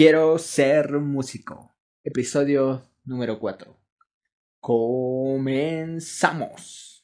Quiero ser músico. Episodio número 4. Comenzamos.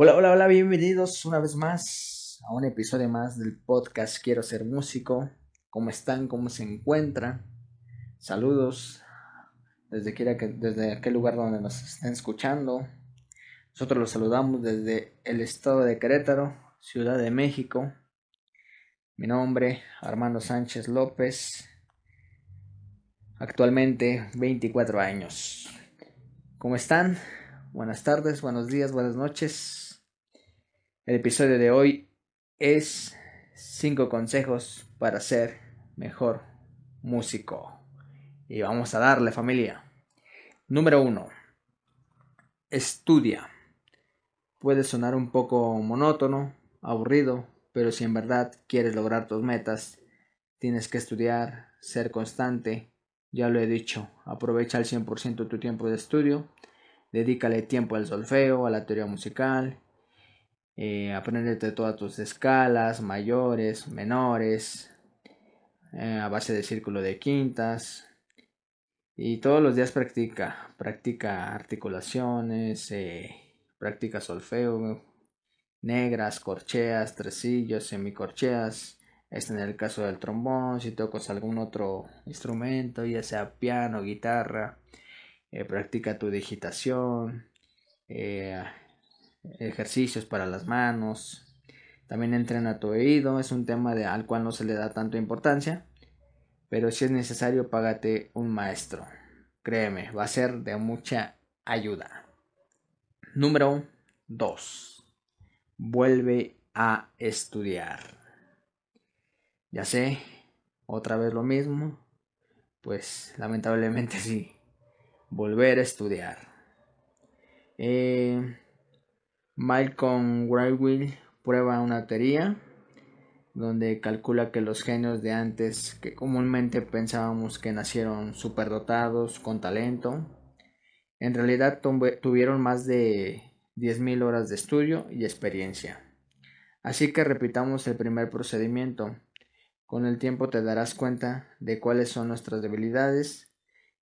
Hola, hola, hola, bienvenidos una vez más a un episodio más del podcast Quiero ser músico. ¿Cómo están? ¿Cómo se encuentran? Saludos desde, que, desde aquel lugar donde nos estén escuchando. Nosotros los saludamos desde el estado de Querétaro, Ciudad de México. Mi nombre, Armando Sánchez López. Actualmente 24 años. ¿Cómo están? Buenas tardes, buenos días, buenas noches. El episodio de hoy es 5 consejos para ser mejor músico. Y vamos a darle familia. Número 1. Estudia. Puede sonar un poco monótono, aburrido, pero si en verdad quieres lograr tus metas, tienes que estudiar, ser constante. Ya lo he dicho, aprovecha al 100% tu tiempo de estudio, dedícale tiempo al solfeo, a la teoría musical, eh, todas tus escalas, mayores, menores, eh, a base de círculo de quintas. Y todos los días practica, practica articulaciones, eh, practica solfeo, negras, corcheas, tresillos, semicorcheas. Este en el caso del trombón, si tocas algún otro instrumento, ya sea piano, guitarra, eh, practica tu digitación, ejercicios para las manos. También entrena tu oído, es un tema de, al cual no se le da tanta importancia, pero si es necesario, págate un maestro. Créeme, va a ser de mucha ayuda. Número 2. Vuelve a estudiar. Ya sé, otra vez lo mismo. Pues lamentablemente sí. Volver a estudiar. Eh, Malcolm Gladwell prueba una teoría donde calcula que los genios de antes, que comúnmente pensábamos que nacieron superdotados, con talento, en realidad tuvieron más de 10.000 horas de estudio y experiencia. Así que repitamos el primer procedimiento. Con el tiempo te darás cuenta de cuáles son nuestras debilidades.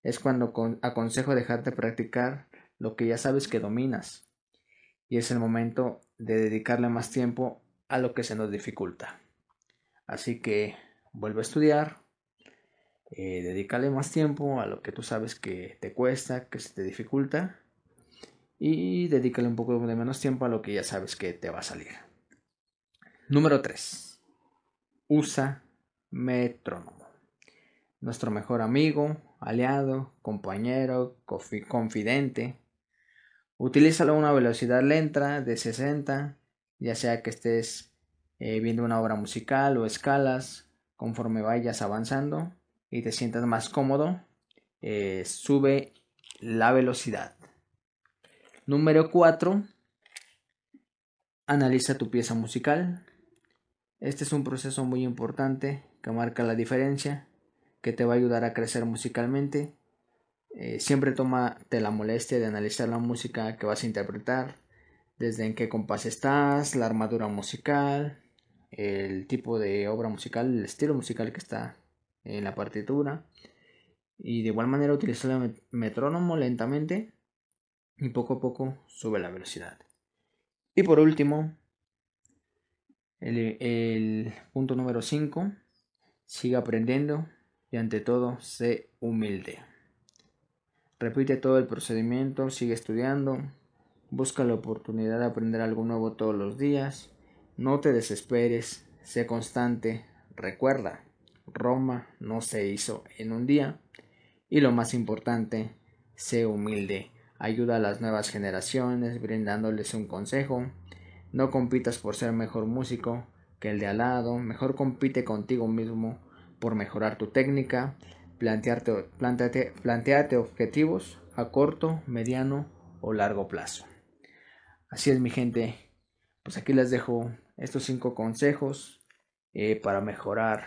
Es cuando aconsejo dejarte practicar lo que ya sabes que dominas y es el momento de dedicarle más tiempo a lo que se nos dificulta. Así que vuelve a estudiar, eh, dedícale más tiempo a lo que tú sabes que te cuesta, que se te dificulta y dedícale un poco de menos tiempo a lo que ya sabes que te va a salir. Número 3. Usa metrónomo. Nuestro mejor amigo, aliado, compañero, confidente, Utilízalo a una velocidad lenta de 60, ya sea que estés eh, viendo una obra musical o escalas, conforme vayas avanzando y te sientas más cómodo, eh, sube la velocidad. Número 4. Analiza tu pieza musical. Este es un proceso muy importante que marca la diferencia, que te va a ayudar a crecer musicalmente eh, siempre tómate la molestia de analizar la música que vas a interpretar, desde en qué compás estás, la armadura musical, el tipo de obra musical, el estilo musical que está en la partitura. Y de igual manera utiliza el metrónomo lentamente y poco a poco sube la velocidad. Y por último, el, punto número 5, sigue aprendiendo y ante todo sé humilde. Repite todo el procedimiento, sigue estudiando, busca la oportunidad de aprender algo nuevo todos los días, no te desesperes, sé constante, recuerda, Roma no se hizo en un día. Y lo más importante, sé humilde, ayuda a las nuevas generaciones brindándoles un consejo, no compitas por ser mejor músico que el de al lado, mejor compite contigo mismo por mejorar tu técnica, Plantearte, planteate, objetivos a corto, mediano o largo plazo. Así es mi gente, pues aquí les dejo estos cinco consejos eh, para mejorar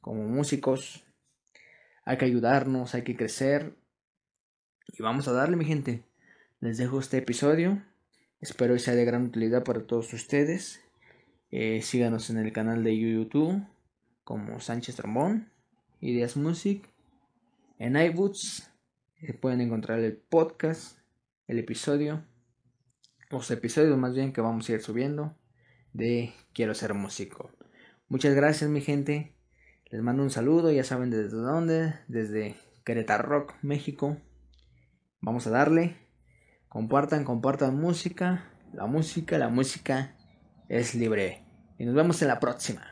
como músicos. Hay que ayudarnos, hay que crecer. Y vamos a darle, mi gente. Les dejo este episodio. Espero que sea de gran utilidad para todos ustedes. Eh, síganos en el canal de YouTube como Sánchez Trombón, Ideas Music. En iBoots pueden encontrar el podcast, el episodio, los episodios más bien que vamos a ir subiendo de Quiero ser músico. Muchas gracias mi gente. Les mando un saludo, ya saben desde dónde, desde Querétaro Rock, México. Vamos a darle. Compartan, compartan música. La música, la música es libre. Y nos vemos en la próxima.